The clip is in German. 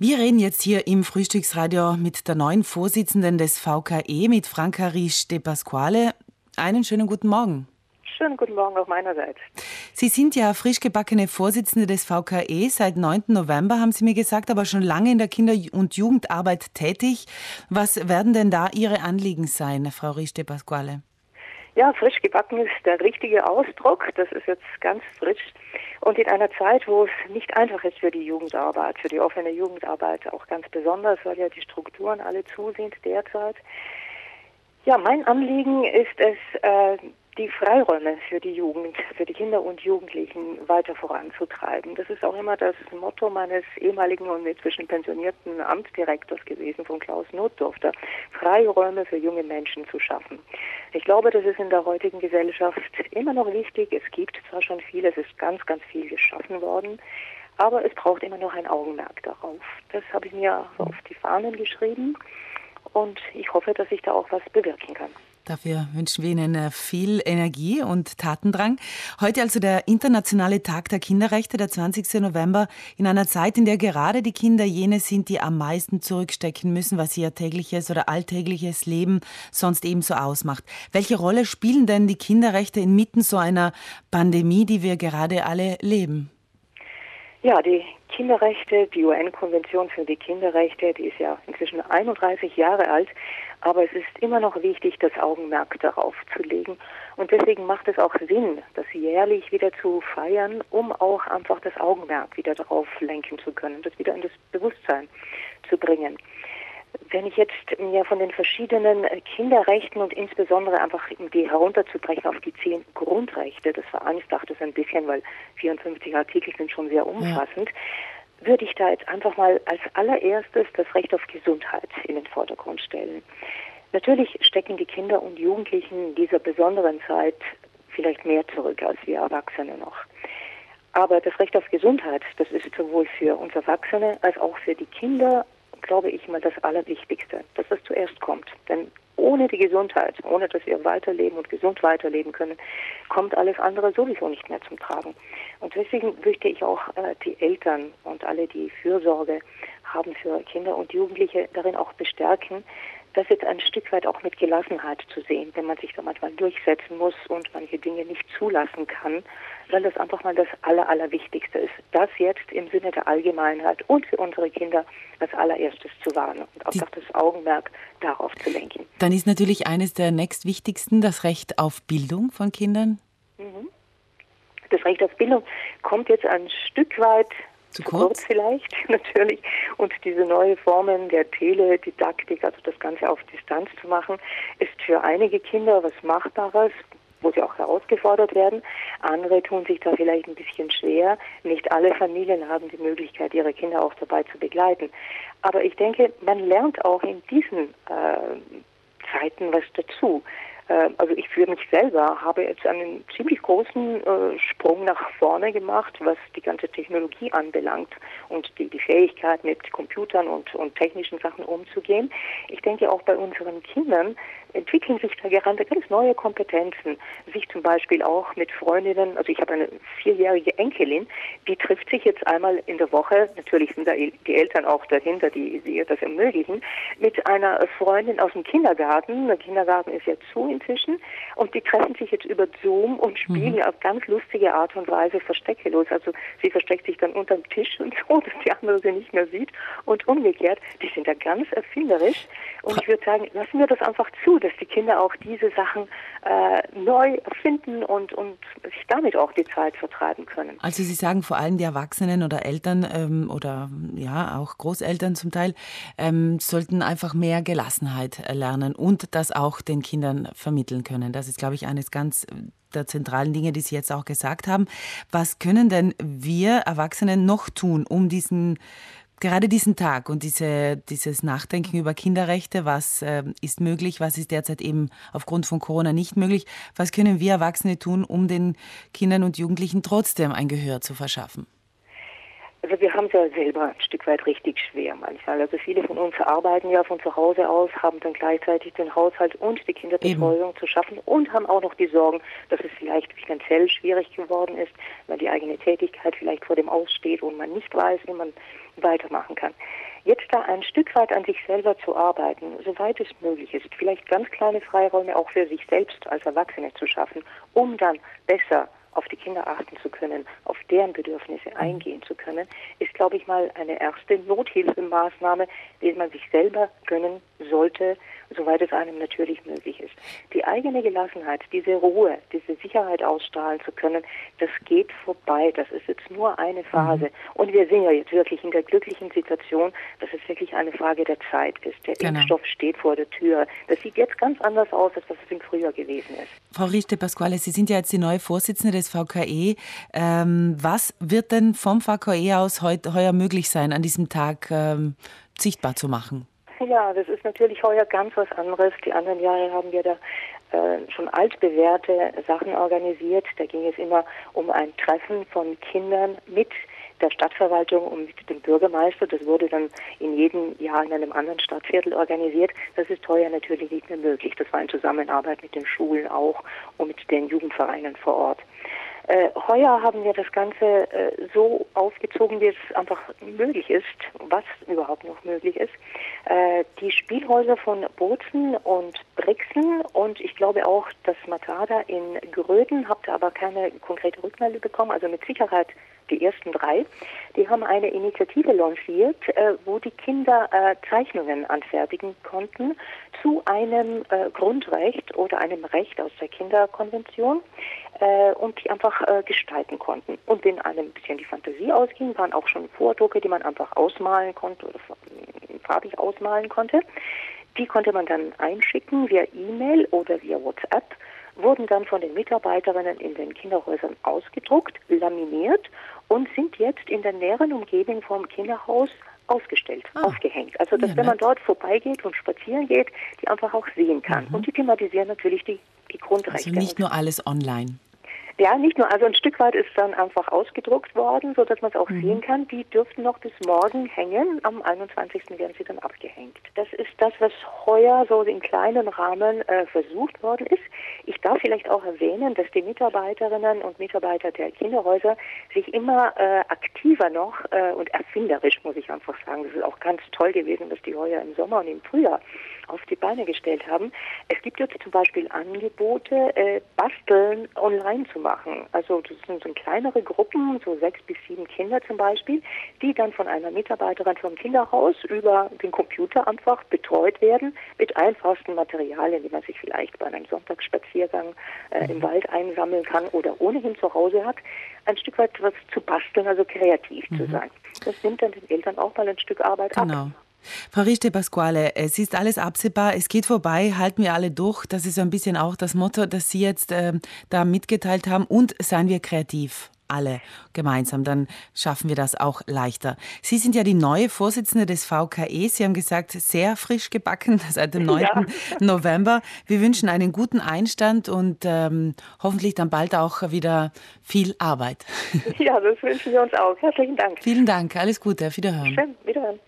Wir reden jetzt hier im Frühstücksradio mit der neuen Vorsitzenden des VKE, mit Franca Risch de Pasquale. Einen schönen guten Morgen. Schönen guten Morgen auch meinerseits. Sie sind ja frisch gebackene Vorsitzende des VKE. Seit 9. November haben Sie mir gesagt, aber schon lange in der Kinder- und Jugendarbeit tätig. Was werden denn da Ihre Anliegen sein, Frau Risch de Pasquale? Ja, frisch gebacken ist der richtige Ausdruck. Das ist jetzt ganz frisch. Und in einer Zeit, wo es nicht einfach ist für die Jugendarbeit, für die offene Jugendarbeit auch ganz besonders, weil ja die Strukturen alle zu sind derzeit. Ja, mein Anliegen ist es, äh, die Freiräume für die Jugend, für die Kinder und Jugendlichen weiter voranzutreiben. Das ist auch immer das Motto meines ehemaligen und inzwischen pensionierten Amtsdirektors gewesen, von Klaus Notdurfter, Freiräume für junge Menschen zu schaffen. Ich glaube, das ist in der heutigen Gesellschaft immer noch wichtig. Es gibt zwar schon viel, es ist ganz, ganz viel geschaffen worden, aber es braucht immer noch ein Augenmerk darauf. Das habe ich mir auf die Fahnen geschrieben und ich hoffe, dass ich da auch was bewirken kann. Dafür wünschen wir Ihnen äh, viel Energie und Tatendrang. Heute also der internationale Tag der Kinderrechte, der 20. November, in einer Zeit, in der gerade die Kinder jene sind, die am meisten zurückstecken müssen, was ihr tägliches oder alltägliches Leben sonst ebenso ausmacht. Welche Rolle spielen denn die Kinderrechte inmitten so einer Pandemie, die wir gerade alle leben? Ja, die Kinderrechte, die UN-Konvention für die Kinderrechte, die ist ja inzwischen 31 Jahre alt, aber es ist immer noch wichtig, das Augenmerk darauf zu legen. Und deswegen macht es auch Sinn, das jährlich wieder zu feiern, um auch einfach das Augenmerk wieder darauf lenken zu können, das wieder in das Bewusstsein zu bringen. Wenn ich jetzt mir von den verschiedenen Kinderrechten und insbesondere einfach die herunterzubrechen auf die zehn Grundrechte, das vereinfacht es ein bisschen, weil 54 Artikel sind schon sehr umfassend, ja. würde ich da jetzt einfach mal als allererstes das Recht auf Gesundheit in den Vordergrund stellen. Natürlich stecken die Kinder und Jugendlichen in dieser besonderen Zeit vielleicht mehr zurück als wir Erwachsene noch. Aber das Recht auf Gesundheit, das ist sowohl für uns Erwachsene als auch für die Kinder glaube ich mal, das Allerwichtigste, dass das zuerst kommt. Denn ohne die Gesundheit, ohne dass wir weiterleben und gesund weiterleben können, kommt alles andere sowieso nicht mehr zum Tragen. Und deswegen möchte ich auch äh, die Eltern und alle, die Fürsorge haben für Kinder und Jugendliche, darin auch bestärken, das jetzt ein Stück weit auch mit Gelassenheit zu sehen, wenn man sich da manchmal durchsetzen muss und manche Dinge nicht zulassen kann, weil das einfach mal das Aller, Allerwichtigste ist. Das jetzt im Sinne der Allgemeinheit und für unsere Kinder als allererstes zu warnen und auch das Augenmerk darauf zu lenken. Dann ist natürlich eines der nächstwichtigsten das Recht auf Bildung von Kindern. Mhm. Das Recht auf Bildung kommt jetzt ein Stück weit zu kurz? kurz vielleicht, natürlich. Und diese neue Formen der Teledidaktik, also das Ganze auf Distanz zu machen, ist für einige Kinder was Machbares, wo sie auch herausgefordert werden. Andere tun sich da vielleicht ein bisschen schwer. Nicht alle Familien haben die Möglichkeit, ihre Kinder auch dabei zu begleiten. Aber ich denke, man lernt auch in diesen äh, Zeiten was dazu. Äh, also ich für mich selber habe jetzt einen ziemlich großen äh, Sprung nach vorne gemacht, was die ganze Technologie anbelangt und die, die Fähigkeit mit Computern und, und technischen Sachen umzugehen. Ich denke auch bei unseren Kindern entwickeln sich da gerade ganz neue Kompetenzen. Sich zum Beispiel auch mit Freundinnen, also ich habe eine vierjährige Enkelin, die trifft sich jetzt einmal in der Woche, natürlich sind da die Eltern auch dahinter, die, die ihr das ermöglichen, mit einer Freundin aus dem Kindergarten. Der Kindergarten ist ja zu inzwischen und die treffen sich jetzt über Zoom und spielen mhm. auf ganz lustige Art und Weise versteckelos. Also sie versteckt sich dann unterm Tisch und so, dass die andere sie nicht mehr sieht und umgekehrt. Die sind da ganz erfinderisch und ich würde sagen, lassen wir das einfach zu, dass die Kinder auch diese Sachen äh, neu erfinden und, und sich damit auch die Zeit vertreiben können. Also Sie sagen vor allem die Erwachsenen oder Eltern ähm, oder ja auch Großeltern zum Teil ähm, sollten einfach mehr Gelassenheit lernen und das auch den Kindern vermitteln können. Das ist, glaube ich, eines ganz der zentralen Dinge, die Sie jetzt auch gesagt haben. Was können denn wir Erwachsenen noch tun, um diesen gerade diesen Tag und diese, dieses Nachdenken über Kinderrechte, was äh, ist möglich, was ist derzeit eben aufgrund von Corona nicht möglich, was können wir Erwachsene tun, um den Kindern und Jugendlichen trotzdem ein Gehör zu verschaffen? Also wir haben es ja selber ein Stück weit richtig schwer manchmal. Also viele von uns arbeiten ja von zu Hause aus, haben dann gleichzeitig den Haushalt und die Kinderbetreuung Eben. zu schaffen und haben auch noch die Sorgen, dass es vielleicht finanziell schwierig geworden ist, weil die eigene Tätigkeit vielleicht vor dem Aussteht und man nicht weiß, wie man weitermachen kann. Jetzt da ein Stück weit an sich selber zu arbeiten, soweit es möglich ist, vielleicht ganz kleine Freiräume auch für sich selbst als Erwachsene zu schaffen, um dann besser auf die Kinder achten zu können, auf deren Bedürfnisse eingehen zu können, ist, glaube ich, mal eine erste Nothilfemaßnahme, die man sich selber gönnen sollte, soweit es einem natürlich möglich ist. Die eigene Gelassenheit, diese Ruhe, diese Sicherheit ausstrahlen zu können, das geht vorbei. Das ist jetzt nur eine Phase. Mhm. Und wir sind ja jetzt wirklich in der glücklichen Situation, dass es wirklich eine Frage der Zeit ist. Der genau. Impfstoff steht vor der Tür. Das sieht jetzt ganz anders aus, als das es im Frühjahr gewesen ist. Frau Richte Pasquale, Sie sind ja jetzt die neue Vorsitzende des VKE. Ähm, was wird denn vom VKE aus heuer möglich sein, an diesem Tag ähm, sichtbar zu machen? Ja, das ist natürlich heuer ganz was anderes. Die anderen Jahre haben wir da äh, schon altbewährte Sachen organisiert. Da ging es immer um ein Treffen von Kindern mit der Stadtverwaltung und mit dem Bürgermeister. Das wurde dann in jedem Jahr in einem anderen Stadtviertel organisiert. Das ist heuer natürlich nicht mehr möglich. Das war in Zusammenarbeit mit den Schulen auch und mit den Jugendvereinen vor Ort. Äh, heuer haben wir das Ganze äh, so aufgezogen, wie es einfach möglich ist, was überhaupt noch möglich ist. Äh, die Spielhäuser von Bozen und Brixen und ich glaube auch das Matada in Gröden, habt ihr aber keine konkrete Rückmeldung bekommen, also mit Sicherheit die ersten drei, die haben eine Initiative lanciert, äh, wo die Kinder äh, Zeichnungen anfertigen konnten zu einem äh, Grundrecht oder einem Recht aus der Kinderkonvention äh, und die einfach äh, gestalten konnten. Und wenn einem ein bisschen die Fantasie ausging, waren auch schon Vordrucke, die man einfach ausmalen konnte oder farbig ausmalen konnte. Die konnte man dann einschicken via E-Mail oder via WhatsApp wurden dann von den Mitarbeiterinnen in den Kinderhäusern ausgedruckt, laminiert und sind jetzt in der näheren Umgebung vom Kinderhaus ausgestellt, ah. aufgehängt. Also dass ja, wenn man dort vorbeigeht und spazieren geht, die einfach auch sehen kann. Mhm. Und die thematisieren natürlich die, die Grundrechte. Also nicht nur alles online. Ja, nicht nur, also ein Stück weit ist dann einfach ausgedruckt worden, so dass man es auch mhm. sehen kann. Die dürften noch bis morgen hängen. Am 21. werden sie dann abgehängt. Das ist das, was heuer so in kleinen Rahmen äh, versucht worden ist. Ich darf vielleicht auch erwähnen, dass die Mitarbeiterinnen und Mitarbeiter der Kinderhäuser sich immer äh, aktiver noch äh, und erfinderisch, muss ich einfach sagen. Das ist auch ganz toll gewesen, dass die heuer im Sommer und im Frühjahr auf die Beine gestellt haben. Es gibt jetzt zum Beispiel Angebote, äh, Basteln online zu machen. Also das sind so kleinere Gruppen, so sechs bis sieben Kinder zum Beispiel, die dann von einer Mitarbeiterin vom Kinderhaus über den Computer einfach betreut werden mit einfachsten Materialien, die man sich vielleicht bei einem Sonntagsspaziergang äh, mhm. im Wald einsammeln kann oder ohnehin zu Hause hat, ein Stück weit was zu basteln, also kreativ mhm. zu sein. Das nimmt dann den Eltern auch mal ein Stück Arbeit genau. ab. Frau Richte Pasquale, es ist alles absehbar, es geht vorbei, halten wir alle durch. Das ist ein bisschen auch das Motto, das Sie jetzt äh, da mitgeteilt haben. Und seien wir kreativ alle gemeinsam, dann schaffen wir das auch leichter. Sie sind ja die neue Vorsitzende des VKE. Sie haben gesagt, sehr frisch gebacken seit dem 9. Ja. November. Wir wünschen einen guten Einstand und ähm, hoffentlich dann bald auch wieder viel Arbeit. Ja, das wünschen wir uns auch. Herzlichen Dank. Vielen Dank. Alles Gute. Auf Wiederhören. Schön. Wiederhören.